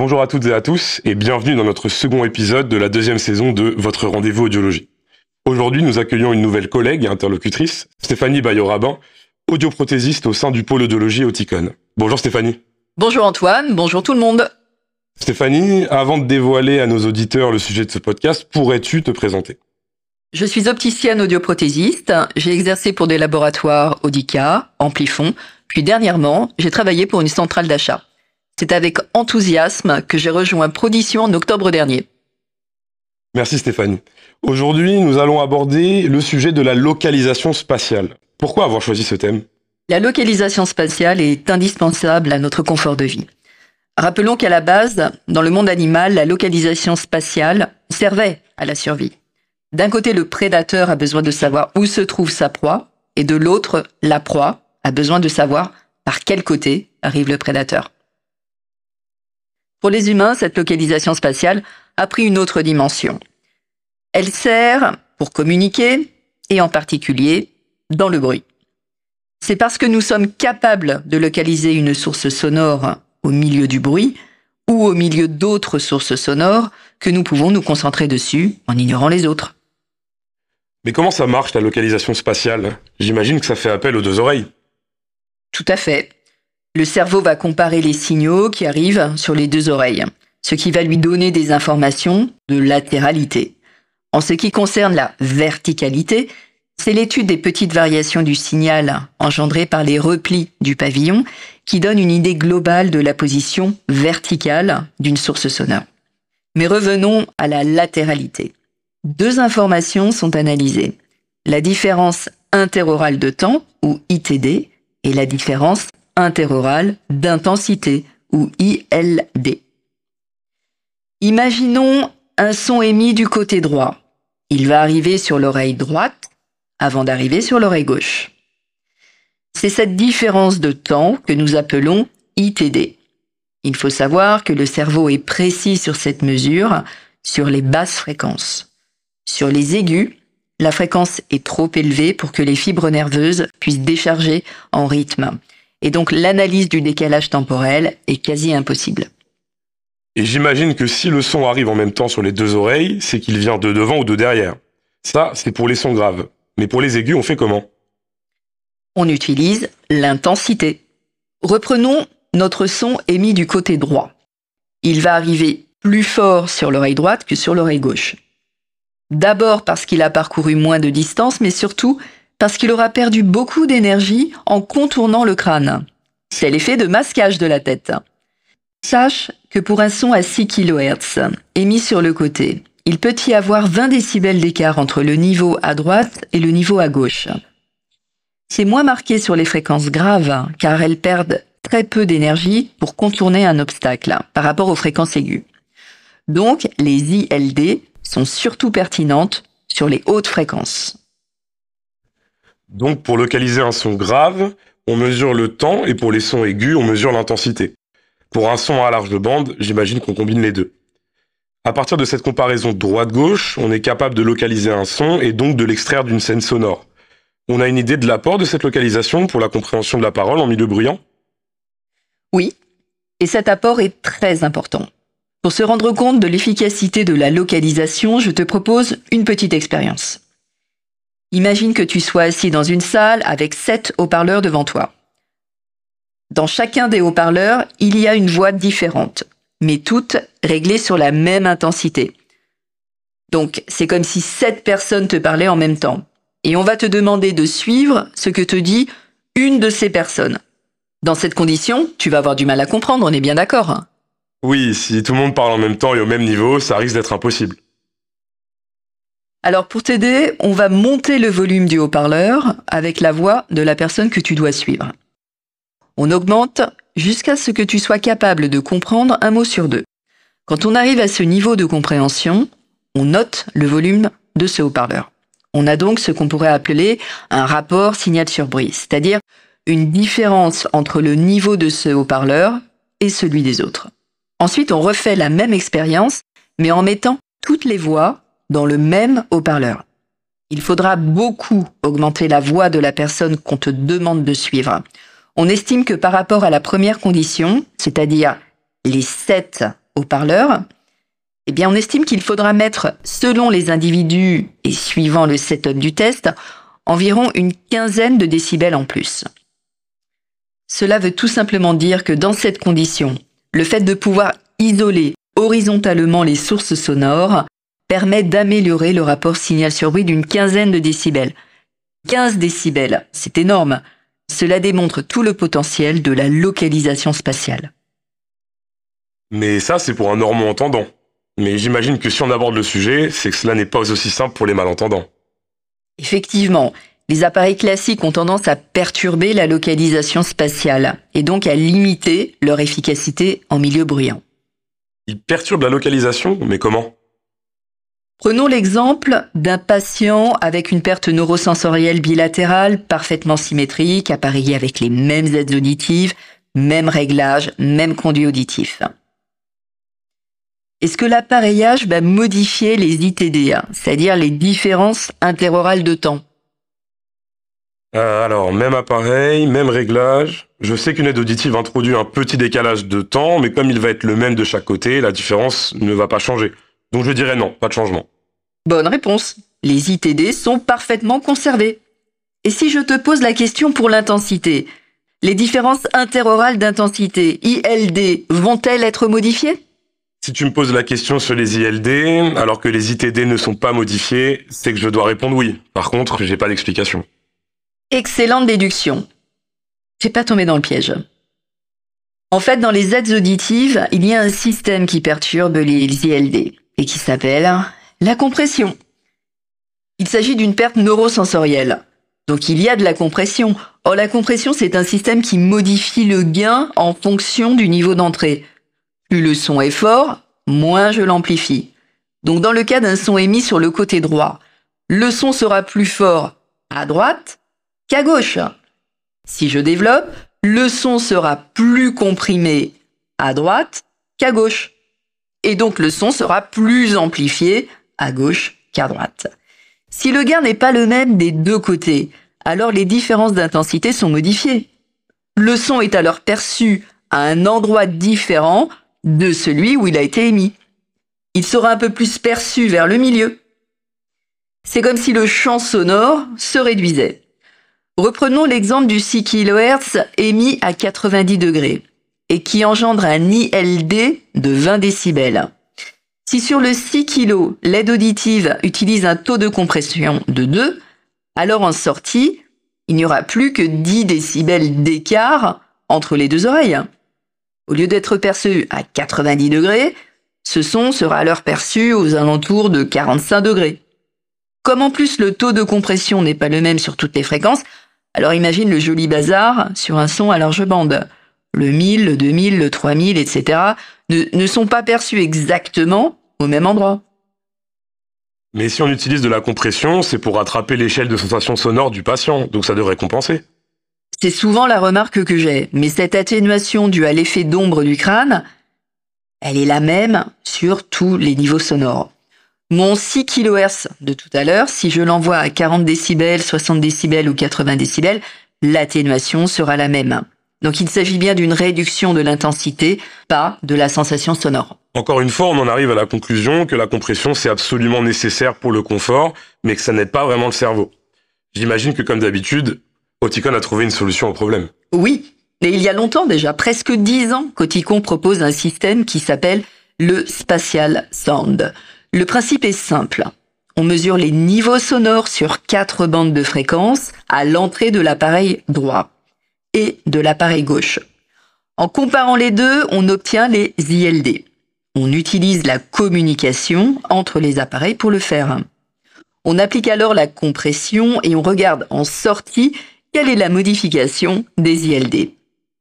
Bonjour à toutes et à tous et bienvenue dans notre second épisode de la deuxième saison de Votre rendez-vous audiologie. Aujourd'hui, nous accueillons une nouvelle collègue et interlocutrice, Stéphanie Bayo-Rabin, audioprothésiste au sein du pôle audiologie Auticone. Bonjour Stéphanie. Bonjour Antoine, bonjour tout le monde. Stéphanie, avant de dévoiler à nos auditeurs le sujet de ce podcast, pourrais-tu te présenter? Je suis opticienne audioprothésiste. J'ai exercé pour des laboratoires Audica, Amplifon, puis dernièrement, j'ai travaillé pour une centrale d'achat. C'est avec enthousiasme que j'ai rejoint Prodition en octobre dernier. Merci Stéphanie. Aujourd'hui, nous allons aborder le sujet de la localisation spatiale. Pourquoi avoir choisi ce thème? La localisation spatiale est indispensable à notre confort de vie. Rappelons qu'à la base, dans le monde animal, la localisation spatiale servait à la survie. D'un côté, le prédateur a besoin de savoir où se trouve sa proie, et de l'autre, la proie a besoin de savoir par quel côté arrive le prédateur. Pour les humains, cette localisation spatiale a pris une autre dimension. Elle sert pour communiquer et en particulier dans le bruit. C'est parce que nous sommes capables de localiser une source sonore au milieu du bruit ou au milieu d'autres sources sonores que nous pouvons nous concentrer dessus en ignorant les autres. Mais comment ça marche la localisation spatiale? J'imagine que ça fait appel aux deux oreilles. Tout à fait. Le cerveau va comparer les signaux qui arrivent sur les deux oreilles, ce qui va lui donner des informations de latéralité. En ce qui concerne la verticalité, c'est l'étude des petites variations du signal engendrées par les replis du pavillon qui donne une idée globale de la position verticale d'une source sonore. Mais revenons à la latéralité. Deux informations sont analysées. La différence interorale de temps, ou ITD, et la différence interorale d'intensité ou ILD. Imaginons un son émis du côté droit. Il va arriver sur l'oreille droite avant d'arriver sur l'oreille gauche. C'est cette différence de temps que nous appelons ITD. Il faut savoir que le cerveau est précis sur cette mesure sur les basses fréquences. Sur les aigus, la fréquence est trop élevée pour que les fibres nerveuses puissent décharger en rythme et donc l'analyse du décalage temporel est quasi impossible. Et j'imagine que si le son arrive en même temps sur les deux oreilles, c'est qu'il vient de devant ou de derrière. Ça, c'est pour les sons graves. Mais pour les aigus, on fait comment? On utilise l'intensité. Reprenons notre son émis du côté droit. Il va arriver plus fort sur l'oreille droite que sur l'oreille gauche. D'abord parce qu'il a parcouru moins de distance, mais surtout parce qu'il aura perdu beaucoup d'énergie en contournant le crâne. C'est l'effet de masquage de la tête. Sache que pour un son à 6 kHz émis sur le côté, il peut y avoir 20 décibels d'écart entre le niveau à droite et le niveau à gauche. C'est moins marqué sur les fréquences graves car elles perdent très peu d'énergie pour contourner un obstacle par rapport aux fréquences aiguës. Donc les ILD sont surtout pertinentes sur les hautes fréquences. Donc pour localiser un son grave, on mesure le temps et pour les sons aigus, on mesure l'intensité. Pour un son à large de bande, j'imagine qu'on combine les deux. À partir de cette comparaison droite-gauche, on est capable de localiser un son et donc de l'extraire d'une scène sonore. On a une idée de l'apport de cette localisation pour la compréhension de la parole en milieu bruyant? Oui, et cet apport est très important. Pour se rendre compte de l'efficacité de la localisation, je te propose une petite expérience. Imagine que tu sois assis dans une salle avec sept haut-parleurs devant toi. Dans chacun des haut-parleurs, il y a une voix différente, mais toutes réglées sur la même intensité. Donc, c'est comme si sept personnes te parlaient en même temps. Et on va te demander de suivre ce que te dit une de ces personnes. Dans cette condition, tu vas avoir du mal à comprendre, on est bien d'accord Oui, si tout le monde parle en même temps et au même niveau, ça risque d'être impossible. Alors pour t'aider, on va monter le volume du haut-parleur avec la voix de la personne que tu dois suivre. On augmente jusqu'à ce que tu sois capable de comprendre un mot sur deux. Quand on arrive à ce niveau de compréhension, on note le volume de ce haut-parleur. On a donc ce qu'on pourrait appeler un rapport signal sur bruit, c'est-à-dire une différence entre le niveau de ce haut-parleur et celui des autres. Ensuite, on refait la même expérience, mais en mettant toutes les voix dans le même haut-parleur. Il faudra beaucoup augmenter la voix de la personne qu'on te demande de suivre. On estime que par rapport à la première condition, c'est-à-dire les sept haut-parleurs, eh bien, on estime qu'il faudra mettre, selon les individus et suivant le setup du test, environ une quinzaine de décibels en plus. Cela veut tout simplement dire que dans cette condition, le fait de pouvoir isoler horizontalement les sources sonores permet d'améliorer le rapport signal sur bruit d'une quinzaine de décibels. 15 décibels, c'est énorme. Cela démontre tout le potentiel de la localisation spatiale. Mais ça, c'est pour un normand entendant. Mais j'imagine que si on aborde le sujet, c'est que cela n'est pas aussi simple pour les malentendants. Effectivement, les appareils classiques ont tendance à perturber la localisation spatiale et donc à limiter leur efficacité en milieu bruyant. Ils perturbent la localisation, mais comment? Prenons l'exemple d'un patient avec une perte neurosensorielle bilatérale parfaitement symétrique, appareillé avec les mêmes aides auditives, même réglage, même conduit auditif. Est-ce que l'appareillage va modifier les ITD, c'est-à-dire les différences interorales de temps? Euh, Alors, même appareil, même réglage. Je sais qu'une aide auditive introduit un petit décalage de temps, mais comme il va être le même de chaque côté, la différence ne va pas changer. Donc je dirais non, pas de changement. Bonne réponse. Les ITD sont parfaitement conservés. Et si je te pose la question pour l'intensité, les différences interorales d'intensité, ILD, vont-elles être modifiées? Si tu me poses la question sur les ILD, alors que les ITD ne sont pas modifiés, c'est que je dois répondre oui. Par contre, j'ai pas d'explication. Excellente déduction. J'ai pas tombé dans le piège. En fait, dans les aides auditives, il y a un système qui perturbe les ILD et qui s'appelle la compression. Il s'agit d'une perte neurosensorielle. Donc il y a de la compression. Or la compression, c'est un système qui modifie le gain en fonction du niveau d'entrée. Plus le son est fort, moins je l'amplifie. Donc dans le cas d'un son émis sur le côté droit, le son sera plus fort à droite qu'à gauche. Si je développe, le son sera plus comprimé à droite qu'à gauche et donc le son sera plus amplifié à gauche qu'à droite. Si le gain n'est pas le même des deux côtés, alors les différences d'intensité sont modifiées. Le son est alors perçu à un endroit différent de celui où il a été émis. Il sera un peu plus perçu vers le milieu. C'est comme si le champ sonore se réduisait. Reprenons l'exemple du 6 kHz émis à 90 degrés et qui engendre un ILD de 20 décibels. Si sur le 6 kg, l'aide auditive utilise un taux de compression de 2, alors en sortie, il n'y aura plus que 10 décibels d'écart entre les deux oreilles. Au lieu d'être perçu à 90 degrés, ce son sera alors perçu aux alentours de 45 degrés. Comme en plus le taux de compression n'est pas le même sur toutes les fréquences, alors imagine le joli bazar sur un son à large bande le 1000, le 2000, le 3000, etc., ne, ne sont pas perçus exactement au même endroit. Mais si on utilise de la compression, c'est pour rattraper l'échelle de sensation sonore du patient, donc ça devrait compenser. C'est souvent la remarque que j'ai, mais cette atténuation due à l'effet d'ombre du crâne, elle est la même sur tous les niveaux sonores. Mon 6 kHz de tout à l'heure, si je l'envoie à 40 décibels, 60 décibels ou 80 décibels, l'atténuation sera la même. Donc il s'agit bien d'une réduction de l'intensité, pas de la sensation sonore. Encore une fois, on en arrive à la conclusion que la compression c'est absolument nécessaire pour le confort, mais que ça n'aide pas vraiment le cerveau. J'imagine que comme d'habitude, Oticon a trouvé une solution au problème. Oui, et il y a longtemps déjà, presque dix ans, qu'Oticon propose un système qui s'appelle le Spatial Sound. Le principe est simple. On mesure les niveaux sonores sur quatre bandes de fréquence à l'entrée de l'appareil droit et de l'appareil gauche. En comparant les deux, on obtient les ILD. On utilise la communication entre les appareils pour le faire. On applique alors la compression et on regarde en sortie quelle est la modification des ILD.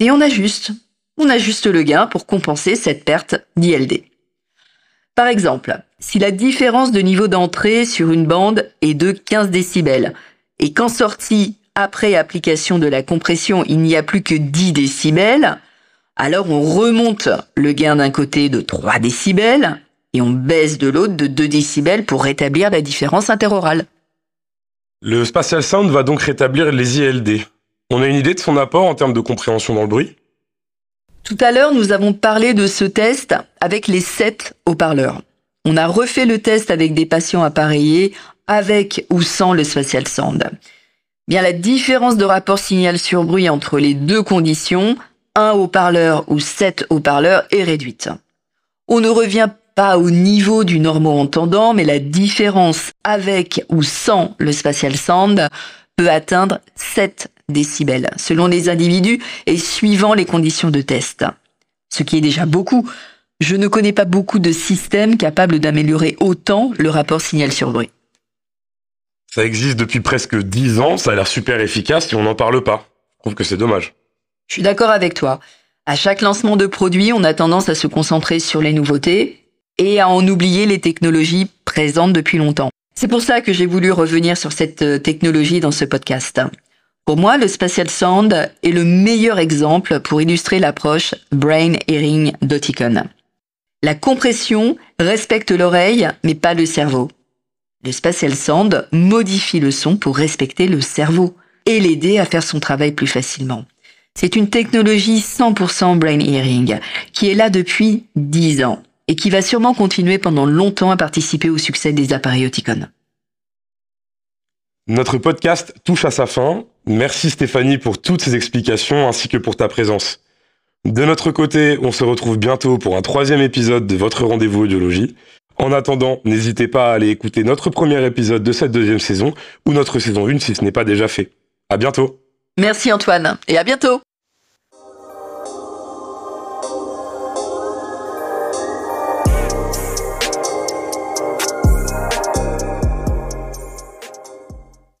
Et on ajuste. On ajuste le gain pour compenser cette perte d'ILD. Par exemple, si la différence de niveau d'entrée sur une bande est de 15 décibels et qu'en sortie après application de la compression, il n'y a plus que 10 décibels, alors on remonte le gain d'un côté de 3 décibels et on baisse de l'autre de 2 décibels pour rétablir la différence interorale. Le Spatial Sound va donc rétablir les ILD. On a une idée de son apport en termes de compréhension dans le bruit? Tout à l'heure, nous avons parlé de ce test avec les 7 haut-parleurs. On a refait le test avec des patients appareillés avec ou sans le spatial sound. Bien, la différence de rapport signal sur bruit entre les deux conditions, un haut-parleur ou 7 haut-parleurs, est réduite. On ne revient pas au niveau du normo-entendant, mais la différence avec ou sans le spatial sound peut atteindre 7 décibels, selon les individus et suivant les conditions de test. Ce qui est déjà beaucoup. Je ne connais pas beaucoup de systèmes capables d'améliorer autant le rapport signal sur bruit. Ça existe depuis presque 10 ans, ça a l'air super efficace et on n'en parle pas. Je trouve que c'est dommage. Je suis d'accord avec toi. À chaque lancement de produit, on a tendance à se concentrer sur les nouveautés, et à en oublier les technologies présentes depuis longtemps. C'est pour ça que j'ai voulu revenir sur cette euh, technologie dans ce podcast. Pour moi, le Spatial Sound est le meilleur exemple pour illustrer l'approche Brain Hearing d'Oticon. La compression respecte l'oreille, mais pas le cerveau. Le Spatial Sound modifie le son pour respecter le cerveau et l'aider à faire son travail plus facilement. C'est une technologie 100% Brain Hearing qui est là depuis 10 ans et qui va sûrement continuer pendant longtemps à participer au succès des appareils Oticon. Notre podcast touche à sa fin. Merci Stéphanie pour toutes ces explications ainsi que pour ta présence. De notre côté, on se retrouve bientôt pour un troisième épisode de votre rendez-vous audiologie. En attendant, n'hésitez pas à aller écouter notre premier épisode de cette deuxième saison ou notre saison 1 si ce n'est pas déjà fait. À bientôt. Merci Antoine et à bientôt.